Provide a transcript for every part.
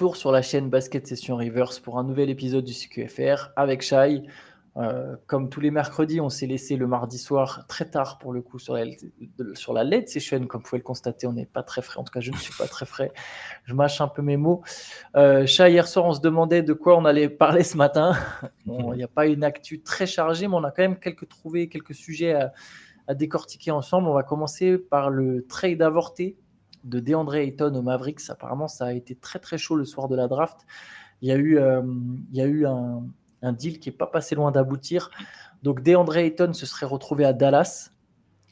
sur la chaîne Basket Session Reverse pour un nouvel épisode du CQFR avec Shai. Euh, comme tous les mercredis, on s'est laissé le mardi soir très tard pour le coup sur la, sur la LED session. Comme vous pouvez le constater, on n'est pas très frais. En tout cas, je ne suis pas très frais. Je mâche un peu mes mots. Euh, hier soir, on se demandait de quoi on allait parler ce matin. Il n'y a pas une actu très chargée, mais on a quand même quelques trouvé quelques sujets à, à décortiquer ensemble. On va commencer par le trade avorté de DeAndre Ayton au Mavericks. Apparemment, ça a été très très chaud le soir de la draft. Il y a eu, euh, il y a eu un, deal qui n'est pas passé loin d'aboutir. Donc DeAndre Ayton se serait retrouvé à Dallas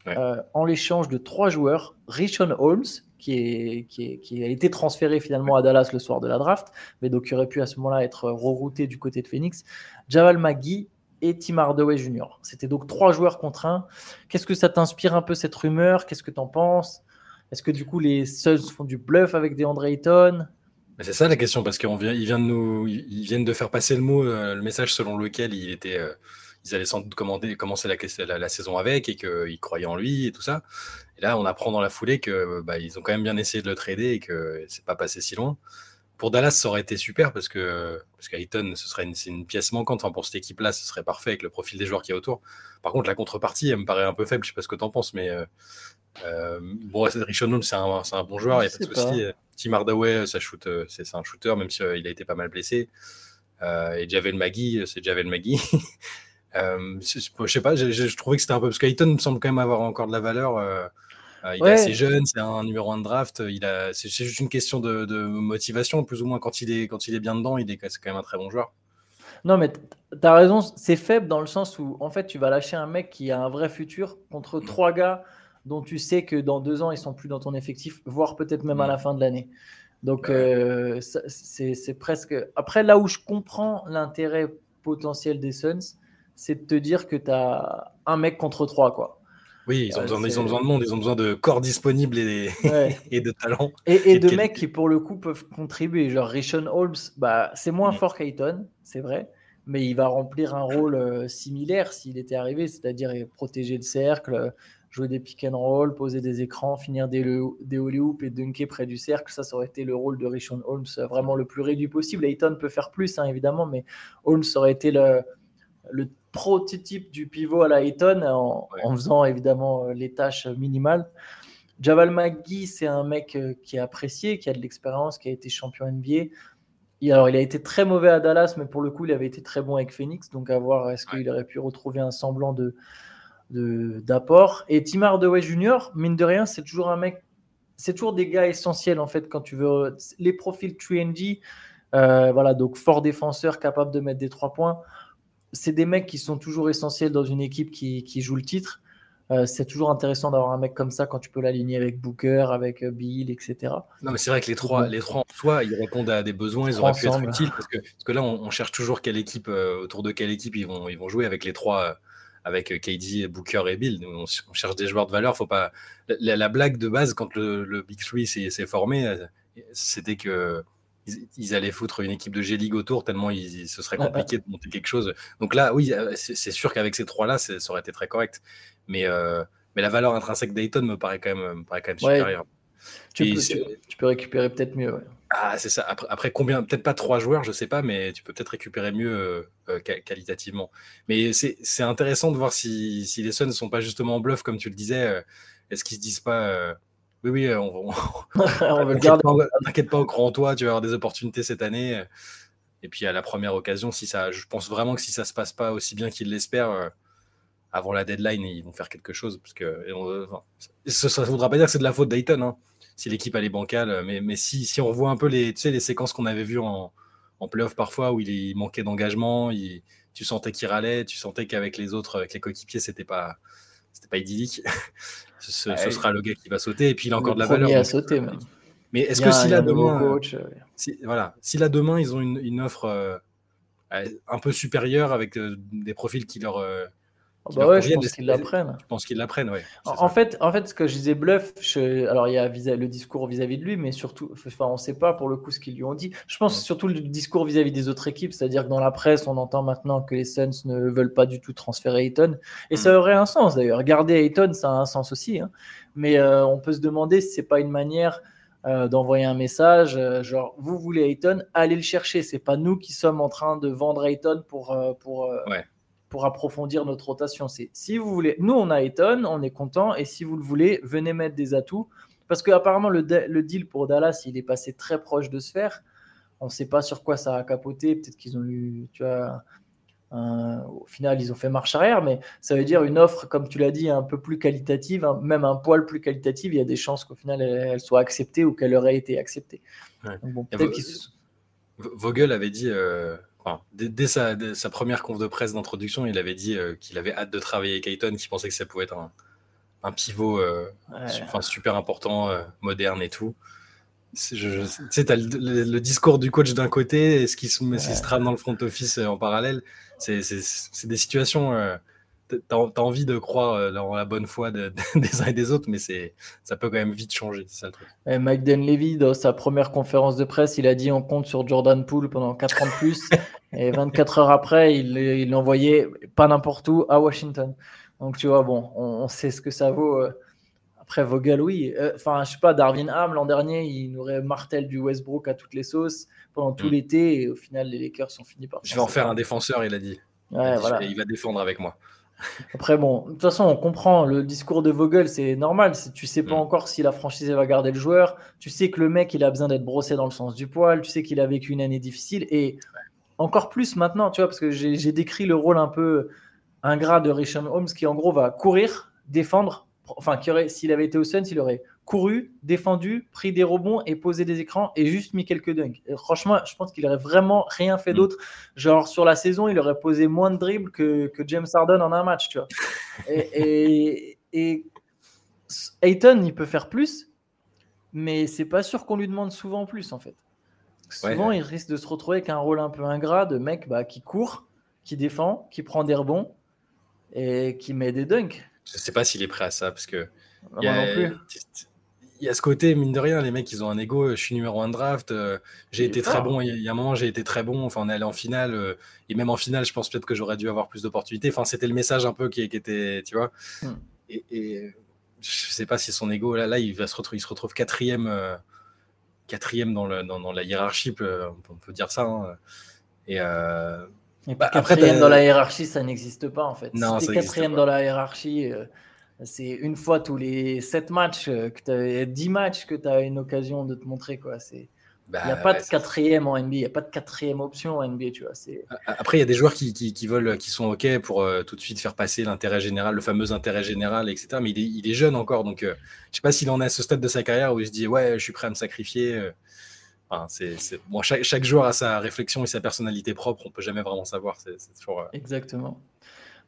euh, en l'échange de trois joueurs. Rishon Holmes, qui, est, qui, a été transféré finalement à Dallas le soir de la draft, mais donc qui aurait pu à ce moment-là être rerouté du côté de Phoenix. Javal McGee et Tim Hardaway Jr. C'était donc trois joueurs contre un. Qu'est-ce que ça t'inspire un peu cette rumeur? Qu'est-ce que tu en penses? Est-ce que du coup les Suns font du bluff avec DeAndre Ayton? C'est ça la question parce qu'ils vient de nous, ils viennent de faire passer le mot, euh, le message selon lequel il était, euh, ils allaient sans doute commencer la, la, saison avec et qu'ils croyaient en lui et tout ça. Et là, on apprend dans la foulée que bah, ils ont quand même bien essayé de le trader et que c'est pas passé si loin. Pour Dallas, ça aurait été super parce que parce qu'Ayton, ce serait une, une pièce manquante. Enfin, pour cette équipe-là, ce serait parfait avec le profil des joueurs qui y a autour. Par contre, la contrepartie, elle me paraît un peu faible. Je sais pas ce que tu en penses, mais euh, euh, bon, Richon c'est un, un, bon joueur, il n'y a pas de souci. Tim Hardaway, ça shoot, euh, c'est un shooter, même s'il il a été pas mal blessé. Euh, et Javel Magui, c'est Javel Magui. je sais pas, je, trouvais que c'était un peu. Parce qu'Ayton me semble quand même avoir encore de la valeur. Il est assez jeune, c'est un numéro 1 de draft. C'est juste une question de, motivation, plus ou moins. Quand il, est, quand il est bien dedans, il est quand même un très bon joueur. Non, mais tu as raison, c'est faible dans le sens où, en fait, tu vas lâcher un mec qui a un vrai futur contre trois gars dont tu sais que dans deux ans, ils sont plus dans ton effectif, voire peut-être même à la mm. fin de l'année. Donc, euh, c'est presque. Après, là où je comprends l'intérêt potentiel des Suns, c'est de te dire que tu as un mec contre trois, quoi. Oui, ils ont, besoin, ils ont, besoin, de monde, ils ont besoin de corps disponibles et, et de talent. Et, de, mecs qui, pour le coup, peuvent contribuer. Genre Rishon Holmes, bah, c'est moins mm. fort qu'Ayton, c'est vrai, mais il va remplir un rôle euh, similaire s'il était arrivé, c'est-à-dire protéger le cercle, jouer des pick and roll, poser des écrans, finir des, des holy hoops et dunker près du cercle. Ça, ça aurait été le rôle de Rishon Holmes euh, vraiment le plus réduit possible. Ayton peut faire plus, hein, évidemment, mais Holmes aurait été le, le prototype du pivot à la Ayton en, faisant évidemment euh, les tâches minimales. Javal McGee, c'est un mec euh, qui est apprécié, qui a de l'expérience, qui a été champion NBA. alors, il a été très mauvais à Dallas, mais pour le coup, il avait été très bon avec Phoenix. Donc, à voir, est-ce qu'il aurait pu retrouver un semblant de, d'apport. Et Tim Hardaway Jr., mine de rien, c'est toujours un mec, c'est toujours des gars essentiels en fait quand tu veux. Les profils 3D, euh, voilà, donc fort défenseur, capable de mettre des trois points. C'est des mecs qui sont toujours essentiels dans une équipe qui, qui joue le titre. Euh, c'est toujours intéressant d'avoir un mec comme ça quand tu peux l'aligner avec Booker, avec euh, Bill, etc. Non, mais c'est vrai que les trois, les trois en soi, ils répondent à des besoins, ils auraient pu être utiles parce que, parce que là, on, cherche toujours quelle équipe, autour de quelle équipe ils vont, ils vont jouer avec les trois avec euh, KD, Booker et Bill. On, cherche des joueurs de valeur. Faut pas. La, blague de base quand le, Big Three s'est formé, euh, c'était que ils, allaient foutre une équipe de G-League autour tellement il, ce serait compliqué de monter quelque chose. Donc là, oui, euh, c'est sûr qu'avec ces trois-là, ça aurait été très correct. Mais, mais la valeur intrinsèque d'Ayton me paraît quand même, me paraît quand même supérieure. Tu, peux, récupérer peut-être mieux. Ah, c'est ça. Après, combien Peut-être pas trois joueurs, je sais pas, mais tu peux peut-être récupérer mieux euh, euh, qualitativement. Mais c'est intéressant de voir si, si les Suns ne sont pas justement en bluff, comme tu le disais. Euh, est-ce qu'ils se disent pas Oui, oui, on, on, veut le garder. T'inquiète pas, au grand toi, tu vas avoir des opportunités cette année. Et puis à la première occasion, si ça, je pense vraiment que si ça se passe pas aussi bien qu'ils l'espèrent, avant la deadline, ils vont faire quelque chose. Parce que ça ne voudra pas dire que c'est de la faute d'Ayton. Hein si l'équipe est bancale. Mais, mais si, si, on revoit un peu les, tu sais, les séquences qu'on avait vues en, en playoff parfois où il, manquait d'engagement, tu sentais qu'il râlait, tu sentais qu'avec les autres, avec les coéquipiers, c'était pas, c'était pas idyllique. ce, sera le gars qui va sauter et puis il a encore de la valeur. À sauter, même. Mais est-ce que si là demain, si, voilà, si là demain ils ont une, une offre euh, un peu supérieure avec euh, des profils qui leur euh, bah ouais, je pense qu'ils l'apprennent. Je pense qu'ils l'apprennent, oui. En, fait, en fait, ce que je disais bluff, alors il y a le discours vis-à-vis de lui, mais surtout, enfin, on ne sait pas pour le coup ce qu'ils lui ont dit. Je pense surtout le discours vis-à-vis des autres équipes, c'est-à-dire que dans la presse, on entend maintenant que les Suns ne veulent pas du tout transférer Ayton, et ça mm. aurait un sens d'ailleurs. Garder Ayton, ça a un sens aussi, hein. mais euh, on peut se demander si c'est pas une manière euh, d'envoyer un message, euh, genre vous voulez Ayton, allez le chercher. C'est pas nous qui sommes en train de vendre Ayton pour, euh, pour, pour approfondir notre rotation. C'est si vous voulez, nous on a Ayton, on est content, et si vous le voulez, venez mettre des atouts. Parce qu'apparemment le, le deal pour Dallas, il est passé très proche de se faire. On ne sait pas sur quoi ça a capoté. Peut-être qu'ils ont eu, tu vois, au final, ils ont fait marche arrière, mais ça veut dire une offre, comme tu l'as dit, un peu plus qualitative, même un poil plus qualitative. Il y a des chances qu'au final, elle, soit acceptée ou qu'elle aurait été acceptée. Vogel avait dit, euh, dès, sa, première conf de presse d'introduction, il avait dit euh, qu'il avait hâte de travailler avec Ayton, qu'il pensait que ça pouvait être un, pivot euh, super important, moderne et tout. tu sais, tu as le, discours du coach d'un côté et ce qui se, se trame dans le front office en parallèle c'est des situations. Euh, tu as, envie de croire euh, dans la bonne foi des uns et des autres, mais ça peut quand même vite changer. C'est ça le truc. Et Mike Denlevy, dans sa première conférence de presse, il a dit on compte sur Jordan Poole pendant 4 ans de plus. et 24 heures après, il l'envoyait pas n'importe où à Washington. Donc tu vois, bon, on, sait ce que ça vaut. Euh. Après Vogel, oui. Enfin, je sais pas, Darwin Ham, l'an dernier, il nous aurait martel du Westbrook à toutes les sauces pendant tout mm. l'été et au final, les Lakers sont finis par. Je vais en faire un défenseur, il a dit. Ouais, il, voilà. il va défendre avec moi. Après, bon, de toute façon, on comprend le discours de Vogel, c'est normal. Tu sais pas mm. encore si la franchise va garder le joueur. Tu sais que le mec, il a besoin d'être brossé dans le sens du poil. Tu sais qu'il a vécu une année difficile. Et encore plus maintenant, tu vois, parce que j'ai décrit le rôle un peu ingrat de Richard Holmes qui, en gros, va courir, défendre. Enfin, s'il avait été au Suns, il aurait couru, défendu, pris des rebonds et posé des écrans et juste mis quelques dunks. franchement, je pense qu'il aurait vraiment rien fait mm. d'autre. Genre, sur la saison, il aurait posé moins de dribbles que, James Harden en un match, tu vois. Et, et, Ayton, il peut faire plus, mais c'est pas sûr qu'on lui demande souvent plus, en fait. Souvent, il risque de se retrouver avec un rôle un peu ingrat de mec bah, qui court, qui défend, qui prend des rebonds et qui met des dunks. Je sais pas s'il est prêt à ça parce que. non plus il y a ce côté, mine de rien, les mecs, ils ont un ego. Je suis numéro un draft. Euh, j'ai été très bon. Il y a un moment, j'ai été très bon. Enfin, on est allé en finale. Euh, et même en finale, je pense peut-être que j'aurais dû avoir plus d'opportunités. Enfin, c'était le message un peu qui, était, tu vois. Hmm. Et, et, je sais pas si son ego, là, là il, va se retrouver, il se retrouve quatrième, euh, quatrième dans, le, dans, la hiérarchie, on peut dire ça. Hein. Et, bah, quatrième dans la hiérarchie, ça n'existe pas en fait. Non, si quatrième dans la hiérarchie c'est une fois tous les 7 matchs, euh, que 10 matchs que tu as une occasion de te montrer. Quoi. C'est, il n'y a bah, pas de quatrième en NBA, il n'y a pas de quatrième option en NBA, tu vois. Après, il y a des joueurs qui, qui, veulent, qui sont OK pour euh, tout de suite faire passer l'intérêt général, le fameux intérêt général, etc. Mais il est, jeune encore, donc euh, je ne sais pas s'il en est à ce stade de sa carrière où il se dit Ouais, je suis prêt à me sacrifier. c'est, Bon, chaque, chaque, joueur a sa réflexion et sa personnalité propre, on ne peut jamais vraiment savoir. C'est, toujours, Exactement.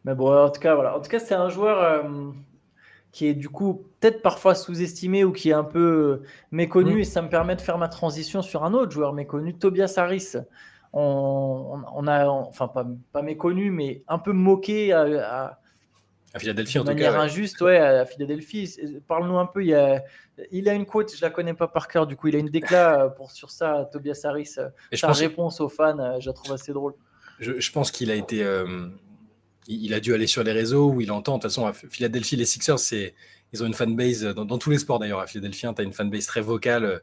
Mais bon, en tout cas, voilà. En tout cas, c'est un joueur qui est du coup peut-être parfois sous-estimé ou qui est un peu euh, méconnu. Mm. Et ça me permet de faire ma transition sur un autre joueur méconnu, Tobias Harris. On, a, enfin pas, pas, méconnu, mais un peu moqué à, à, Philadelphie en tout manière injuste, ouais, à Philadelphie. Parle-nous un peu. Il, a, il a une quote, je la connais pas par cœur. Du coup, il a une déclat pour sur ça, Tobias Harris. Et sa réponse aux fans, je la trouve assez drôle. Je, pense qu'il a été. Euh, il, a dû aller sur les réseaux où il entend. De toute façon, à Philadelphie, les Sixers, c'est, ils ont une fanbase, dans, dans tous les sports d'ailleurs, à Philadelphie, tu as une fanbase très vocale euh,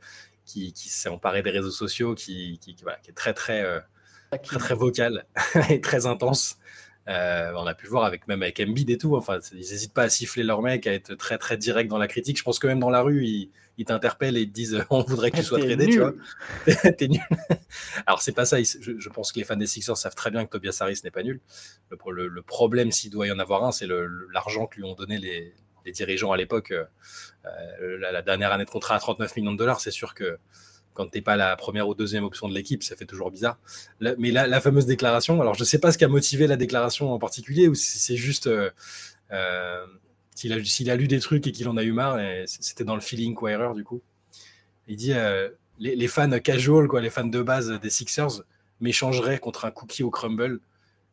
qui, s'est emparée des réseaux sociaux, qui, qui, est très, très, euh, très, très vocale et très intense. Euh, on a pu le voir avec même avec Embiid et tout. Enfin, ils n'hésitent pas à siffler leur mec, à être très très direct dans la critique. Je pense que même dans la rue, ils, t'interpellent et ils te disent on voudrait que tu sois tradé, tu vois. T'es nul. Alors c'est pas ça. Je, pense que les fans des Sixers savent très bien que Tobias Harris n'est pas nul. Le, le, problème, s'il doit y en avoir un, c'est l'argent que lui ont donné les, dirigeants à l'époque. Euh, la, la, dernière année de contrat à 39 millions de dollars, c'est sûr que quand tu n'es pas la première ou deuxième option de l'équipe, ça fait toujours bizarre. mais la, fameuse déclaration, alors je sais pas ce qui a motivé la déclaration en particulier, ou si c'est juste euh, euh, s'il a, lu des trucs et qu'il en a eu marre, c'était dans le feeling quoi erreur du coup. Il dit euh, les, fans casual, quoi, les fans de base des Sixers, m'échangeraient contre un cookie au crumble.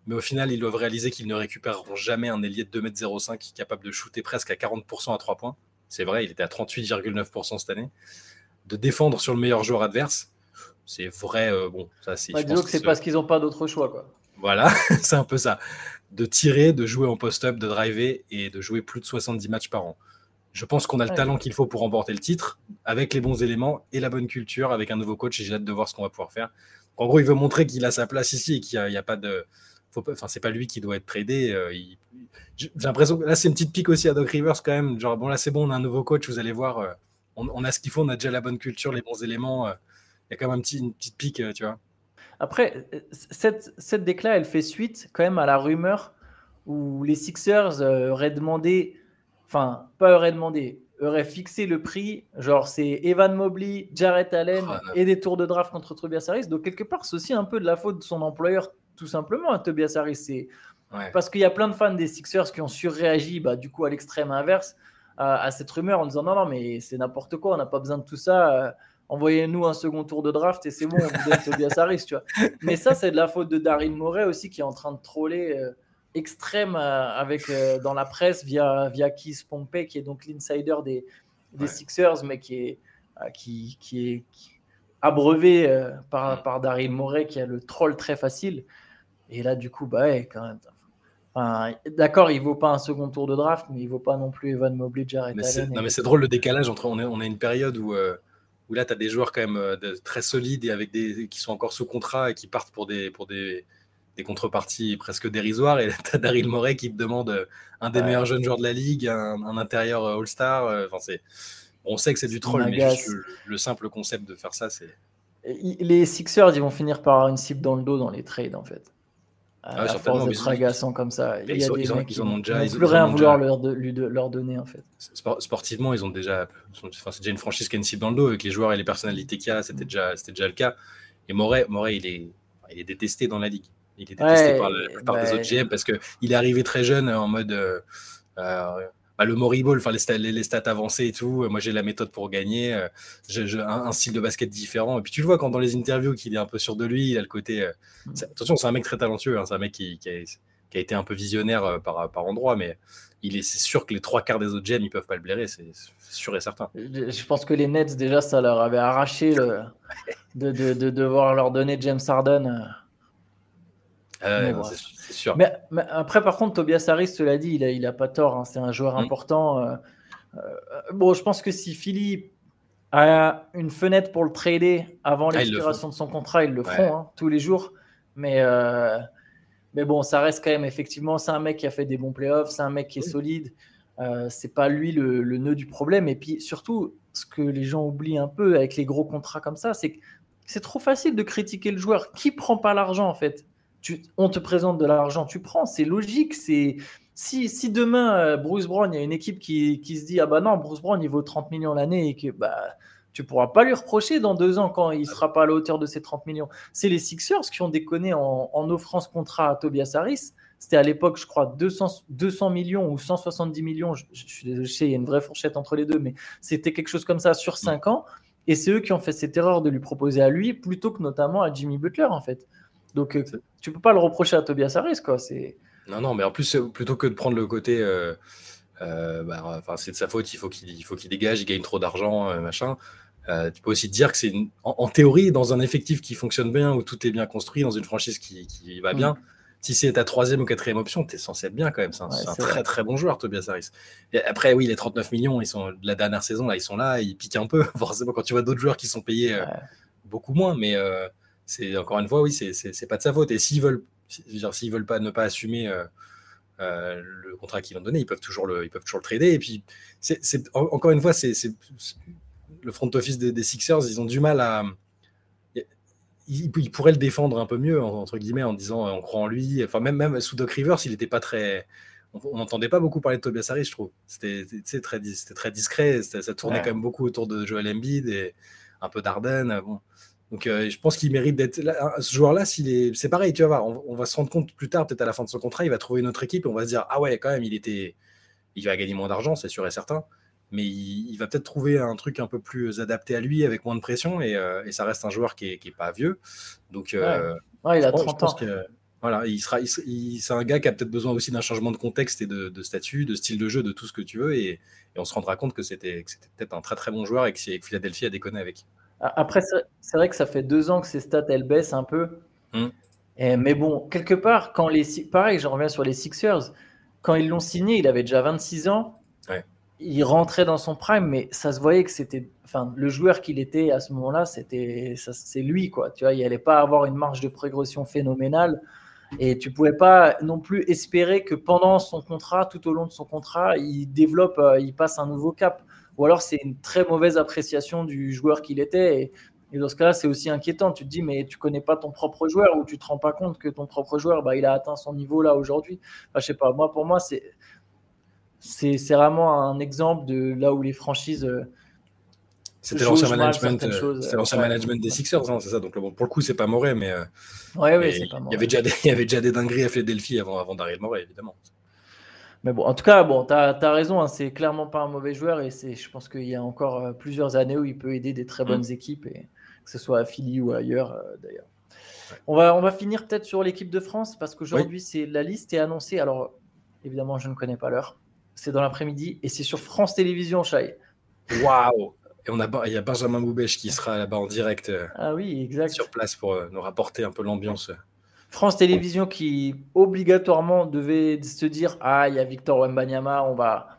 Mais au final, ils doivent réaliser qu'ils ne récupéreront jamais un ailier de 2m05 capable de shooter presque à 40% à 3 points. C'est vrai, il était à 38,9% cette année de défendre sur le meilleur joueur adverse. C'est vrai, euh, bon, ça c'est. disons que c'est parce qu'ils n'ont pas d'autre choix, quoi. Voilà, c'est un peu ça. De tirer, de jouer en post-up, de driver et de jouer plus de 70 matchs par an. Je pense qu'on a le talent qu'il faut pour remporter le titre, avec les bons éléments et la bonne culture, avec un nouveau coach, et j'ai hâte de voir ce qu'on va pouvoir faire. En gros, il veut montrer qu'il a sa place ici et qu'il n'y a, pas de. Enfin, c'est pas lui qui doit être tradé. Euh, j'ai l'impression que là, c'est une petite pique aussi à Doc Rivers quand même. Genre, bon, là, c'est bon, on a un nouveau coach, vous allez voir. Euh, on, a ce qu'il faut, on a déjà la bonne culture, les bons éléments. Euh, il y a quand même un petit, une petite pique, tu vois. Après, cette, cette elle fait suite quand même à la rumeur où les Sixers auraient demandé, enfin, pas auraient demandé, auraient fixé le prix, genre c'est Evan Mobley, Jarrett Allen ah, et des tours de draft contre Tobias Harris. Donc quelque part, c'est aussi un peu de la faute de son employeur, tout simplement, à Tobias Harris. C'est parce qu'il y a plein de fans des Sixers qui ont surréagi, bah, du coup à l'extrême inverse, à, cette rumeur en disant non non mais c'est n'importe quoi, on n'a pas besoin de tout ça. Euh, envoyez-nous un second tour de draft et c'est bon, on vous donne Tobias Harris, tu vois. Mais ça, c'est de la faute de Daryl Morey aussi qui est en train de troller. Euh, extrême euh, avec, euh, dans la presse via, via Keith Pompey, qui est donc l'insider des, des Sixers, mais qui est, qui, qui est abreuvé par, par Daryl Morey, qui a le troll très facile. Et là, du coup, bah quand même. D'accord, il vaut pas un second tour de draft, mais il vaut pas non plus Evan Mobley, Jared Allen. Non, mais c'est drôle le décalage entre. On, est, on a une période où, où là, tu as des joueurs quand même très solides et avec des, qui sont encore sous contrat et qui partent pour des, pour des, des contreparties presque dérisoires. Et tu as Daryl Morey qui te demande euh, un des meilleurs jeunes joueurs de la ligue, un, intérieur euh, All-Star. Euh, enfin, c'est... On sait que c'est du troll, mais le, simple concept de faire ça, c'est. Les Sixers, ils vont finir par avoir une cible dans le dos dans les trades, en fait. À ah, force d'être agaçant comme ça. Il y a des mecs qui ont déjà. Ils plus rien vouloir leur, leur, donner, en fait. Sportivement, ils ont déjà. Enfin, c'est déjà une franchise qui a une cible dans le dos. Avec les joueurs et les personnalités qu'il y a, c'était déjà, c'était déjà le cas. Et Moret, Moret il, est, il est détesté dans la ligue. Il était détesté par la plupart des autres GM parce qu'il est arrivé très jeune en mode euh, euh, bah, le Moriball, enfin les, stats, les, stats avancées et tout. Moi j'ai la méthode pour gagner, euh, un, style de basket différent. Et puis tu le vois quand dans les interviews qu'il est un peu sûr de lui, il a le côté. Mm. attention, c'est un mec très talentueux, hein, c'est un mec qui, qui, a, été un peu visionnaire par, par endroit, mais il est, c'est sûr que les trois quarts des autres GM ils peuvent pas le blairer, c'est, sûr et certain. Je pense que les Nets déjà ça leur avait arraché le, de, de, de, devoir leur donner James Harden. Ah c'est sûr. Mais, après, par contre, Tobias Harris, cela dit, il a, il a pas tort. Hein, c'est un joueur mm. important. Euh, euh, bon, je pense que si Philly a une fenêtre pour le trader avant ah, l'expiration de son contrat, ils le feront hein, tous les jours. Mais, euh, mais bon, ça reste quand même effectivement, c'est un mec qui a fait des bons playoffs, c'est un mec qui est solide. c'est pas lui le, le, nœud du problème. Et puis surtout, ce que les gens oublient un peu avec les gros contrats comme ça, c'est que c'est trop facile de critiquer le joueur. Qui prend pas l'argent en fait? On te présente de l'argent, tu prends, c'est logique. C'est si, si, demain euh, Bruce Brown, il y a une équipe qui, se dit ah bah non, Bruce Brown il vaut 30 millions l'année et que bah tu pourras pas lui reprocher dans deux ans quand il sera pas à la hauteur de ces 30 millions. C'est les Sixers qui ont déconné en, offrant ce contrat à Tobias Harris. C'était à l'époque, je crois, 200, 200 millions ou 170 millions. Je, suis désolé, il y a une vraie fourchette entre les deux, mais c'était quelque chose comme ça sur 5 ans. Et c'est eux qui ont fait cette erreur de lui proposer à lui plutôt que notamment à Jimmy Butler, en fait. Donc, euh, tu peux pas le reprocher à Tobias Harris, quoi. C'est... Non, non, mais en plus, plutôt que de prendre le côté. Euh, euh, bah, c'est de sa faute, il faut qu'il, faut qu'il dégage, il gagne trop d'argent, machin. tu peux aussi te dire que c'est en, théorie, dans un effectif qui fonctionne bien, où tout est bien construit, dans une franchise qui, qui va bien, mm. si c'est ta troisième ou quatrième option, tu es censé être bien quand même. C'est un, très très bon joueur, Tobias Harris. Et après, oui, les 39 millions, ils sont la dernière saison, là, ils sont là, ils piquent un peu, forcément, quand tu vois d'autres joueurs qui sont payés beaucoup moins, mais c'est encore une fois, oui, c'est pas de sa faute. Et s'ils veulent, s'ils veulent pas ne pas assumer euh, euh, le contrat qu'ils ont donné, ils peuvent toujours le, ils peuvent toujours le trader. Et puis, c'est encore une fois, c'est le front office des, Sixers, ils ont du mal à ils, pourraient le défendre un peu mieux, entre guillemets, en disant on croit en lui. Enfin, même, même sous Doc Rivers, il n'était pas très. On n'entendait pas beaucoup parler de Tobias Harris, je trouve. C'était très, très discret, ça tournait quand même beaucoup autour de Joel Embiid et un peu d'Arden. Bon. Donc euh, je pense qu'il mérite d'être là. Ce joueur-là, s'il est, c'est pareil, tu vas voir. On, va se rendre compte plus tard, peut-être à la fin de son contrat, il va trouver une autre équipe et on va se dire ah ouais, quand même, il était, il va gagner moins d'argent, c'est sûr et certain. Mais il, va peut-être trouver un truc un peu plus adapté à lui, avec moins de pression, et, euh, ça reste un joueur qui est, pas vieux. Donc euh, ouais. il a 30 ans. voilà, il sera, c'est un gars qui a peut-être besoin aussi d'un changement de contexte et de, statut, de style de jeu, de tout ce que tu veux, et, on se rendra compte que c'était, peut-être un très très bon joueur et que, que Philadelphie a déconné avec. Après, c'est vrai que ça fait deux ans que ces stats, elles baissent un peu. Hmm. mais bon, quelque part, quand les, pareil, je reviens sur les Sixers, quand ils l'ont signé, il avait déjà 26 ans. il rentrait dans son prime, mais ça se voyait que c'était, enfin, le joueur qu'il était à ce moment-là, c'était, c'est lui, quoi. Tu vois, il n'allait pas avoir une marge de progression phénoménale, et tu pouvais pas non plus espérer que pendant son contrat, tout au long de son contrat, il développe, euh, il passe un nouveau cap. Ou alors c'est une très mauvaise appréciation du joueur qu'il était. Et, dans ce cas-là, c'est aussi inquiétant. Tu te dis, mais tu connais pas ton propre joueur ou tu te rends pas compte que ton propre joueur, bah, il a atteint son niveau là aujourd'hui. Je sais pas. Moi, pour moi, c'est c'est vraiment un exemple de là où les franchises. Euh, c'était l'ancien management, euh, l'ancien management des Sixers, hein, c'est ça. Donc bon, pour le coup, c'est pas mauvais, mais, euh, ouais, il y avait déjà des, il y avait déjà des dingueries à Philadelphie avant, avant d'arriver Morey, évidemment. Mais bon, en tout cas, bon, tu as, raison, hein, c'est clairement pas un mauvais joueur et je pense qu'il y a encore plusieurs années où il peut aider des très bonnes mm. équipes, et que ce soit à Philly ou ailleurs d'ailleurs. On, va, on va finir peut-être sur l'équipe de France parce qu'aujourd'hui, c'est la liste est annoncée. Alors, évidemment, je ne connais pas l'heure c'est dans l'après-midi et c'est sur France Télévisions, Chai. Waouh Et on a, il y a Benjamin Moubèche qui sera là-bas en direct euh, ah oui, exact. sur place pour euh, nous rapporter un peu l'ambiance. France Télévisions qui obligatoirement devait se dire Ah, il y a Victor Wembanyama, on va.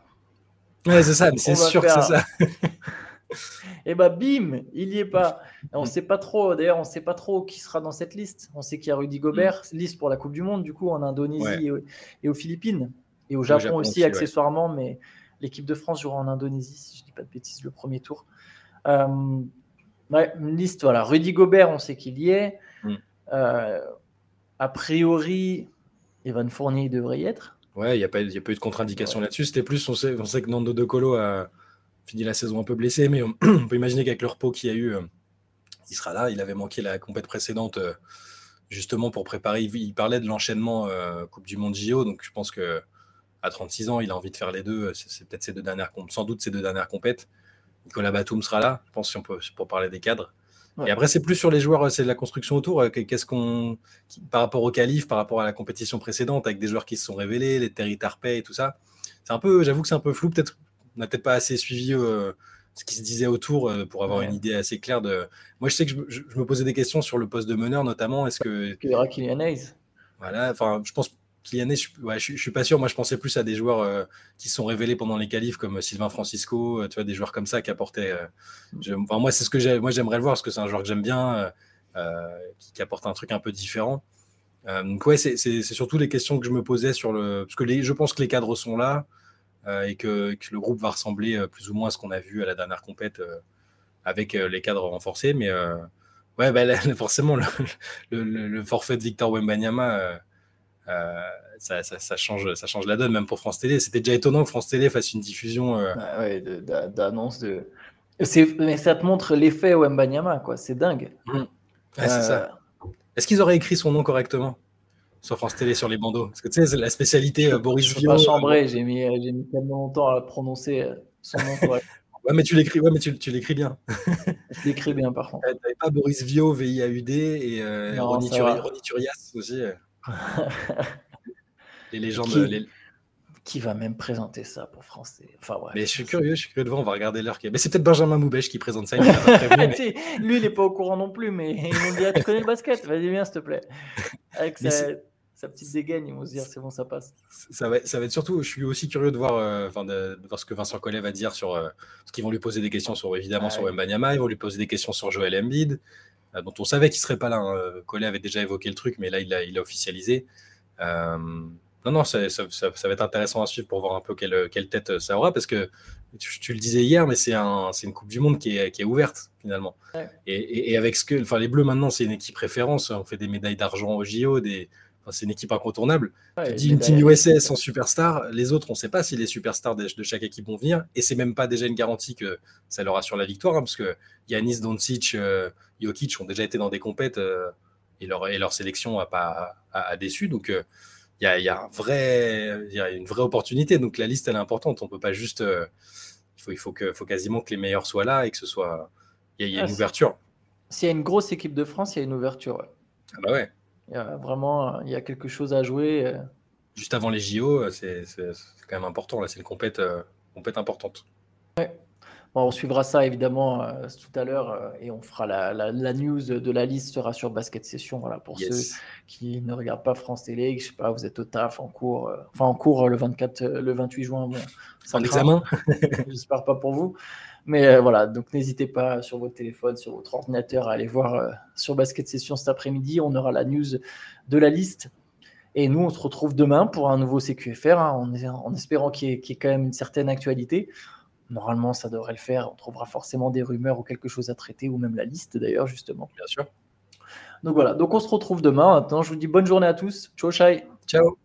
Ouais, c'est ça, c'est sûr que c'est ça. et bah bim, il y est pas. on ne sait pas trop, d'ailleurs, on sait pas trop qui sera dans cette liste. On sait qu'il y a Rudy Gobert, mm. liste pour la Coupe du Monde, du coup, en Indonésie et, aux Philippines. Et au Japon, aussi, accessoirement, mais l'équipe de France jouera en Indonésie, si je ne dis pas de bêtises, le premier tour. Euh, une liste, voilà. Rudy Gobert, on sait qu'il y est. Mm. Euh, a priori, Evan Fournier devrait y être. Ouais, il n'y a, pas, a pas eu de contre-indication là-dessus. C'était plus, on sait, on sait que Nando De Colo a fini la saison un peu blessé, mais on, peut imaginer qu'avec le repos qu'il y a eu, euh, il sera là. Il avait manqué la compète précédente, justement pour préparer. Il, parlait de l'enchaînement Coupe du Monde JO, donc je pense que à 36 ans, il a envie de faire les deux. C'est peut-être ses deux dernières, sans doute ses deux dernières compètes. Nicolas Batum sera là, je pense, si on peut, pour parler des cadres. Et après, c'est plus sur les joueurs, c'est de la construction autour. Euh, qu'est-ce qu'on, par rapport au qualif, par rapport à la compétition précédente, avec des joueurs qui se sont révélés, les Terry Tarpey et tout ça. C'est un peu, j'avoue que c'est un peu flou. Peut-être, on n'a peut-être pas assez suivi euh, ce qui se disait autour euh, pour avoir une idée assez claire de. Moi, je sais que je, me posais des questions sur le poste de meneur, notamment. Est-ce que. Il y aura Kylian Voilà, enfin, je pense Kylian, je, ouais, je, suis pas sûr. Moi, je pensais plus à des joueurs euh, qui se sont révélés pendant les qualifs, comme Sylvain Francisco, euh, tu vois, des joueurs comme ça qui apportaient. Euh, moi, c'est ce que. Moi, j'aimerais le voir parce que c'est un joueur que j'aime bien, qui, apporte un truc un peu différent. donc, ouais, c'est surtout les questions que je me posais sur le. Parce que je pense que les cadres sont là et que, le groupe va ressembler plus ou moins à ce qu'on a vu à la dernière compète avec les cadres renforcés. Mais ouais, bah, forcément, le, forfait de Victor Wembanyama euh, ça, ça, change, ça change la donne, même pour France Télé. C'était déjà étonnant que France Télé fasse une diffusion. Euh... Ah d'annonce de. Mais ça te montre l'effet Wembanyama, quoi. C'est dingue. Mmh. c'est ça. Euh, Est-ce qu'ils auraient écrit son nom correctement sur France Télé sur les bandeaux? Parce que tu sais, c'est la spécialité euh, Boris Vian. Je pas chambré, j'ai mis, j'ai mis tellement longtemps à prononcer son nom correctement. Ouais, mais tu l'écris, ouais, mais tu, tu l'écris bien. je l'écris bien, par contre. T'avais pas Boris Vio, VIAUD et euh, Ronny, Turias aussi. les légendes. Qui, les... qui, va même présenter ça pour enfin, Mais je suis curieux, je suis curieux de voir, on va regarder l'heure. Mais c'est peut-être Benjamin Moubèche qui présente ça. Lui, il n'est pas au courant non plus, mais ils m'ont dit ah, Tu connais le basket? Vas-y, viens, s'il te plaît. Avec sa, petite dégaine, ils vont se dire C'est bon, ça passe. Ça va, ça va être surtout, je suis aussi curieux de voir, euh, de, voir ce que Vincent Collet va dire sur. Euh, ce qu'ils vont lui poser des questions sur, évidemment, sur Mbanyama, ils vont lui poser des questions sur Joel Embiid. Euh, dont on savait qu'il serait pas là. Hein. Collet avait déjà évoqué le truc, mais là, il a, il a officialisé. Euh, non, non, ça, va être intéressant à suivre pour voir un peu quelle, quelle tête ça aura, parce que tu, le disais hier, mais c'est un, une Coupe du Monde qui est, qui est ouverte finalement. Et, et, avec ce que, enfin, les Bleus maintenant, c'est une équipe référence. On fait des médailles d'argent au JO, des, c'est une équipe incontournable. tu dis une team USA sans superstar, les autres, on ne sait pas si les superstars de, de, chaque équipe vont venir, et c'est même pas déjà une garantie que ça leur assure la victoire, hein, parce que Yanis, Doncic, euh, Jokic ont déjà été dans des compètes euh, et, leur, et leur sélection n'a pas a, déçu. Donc euh, il y, a, un vrai, y a une vraie opportunité. Donc la liste elle est importante. On peut pas juste, il faut, il faut que, faut quasiment que les meilleurs soient là et que ce soit, il y, a, une ah, ouverture. S'il y a une grosse équipe de France, il y a une ouverture. Ah bah ouais. Il y a vraiment il y a quelque chose à jouer. Juste avant les JO, c'est quand même important. Là, c'est une compète, compète importante. Ouais. On suivra ça évidemment euh, tout à l'heure euh, et on fera la, news de la liste sera sur Basket Session. Voilà, pour ceux qui ne regardent pas France Télé, je sais pas, vous êtes au taf en cours, euh, enfin en cours le 24, le 28 juin. Bon, en examen J'espère pas pour vous. Mais voilà, donc n'hésitez pas sur votre téléphone, sur votre ordinateur à aller voir sur Basket Session cet après-midi. On aura la news de la liste. Et nous, on se retrouve demain pour un nouveau CQFR, hein, en, espérant qu'il y, ait quand même une certaine actualité. Normalement, ça devrait le faire. On trouvera forcément des rumeurs ou quelque chose à traiter, ou même la liste d'ailleurs, justement. Bien sûr. Donc voilà, donc on se retrouve demain. Maintenant, je vous dis bonne journée à tous. Ciao, Chai. Ciao.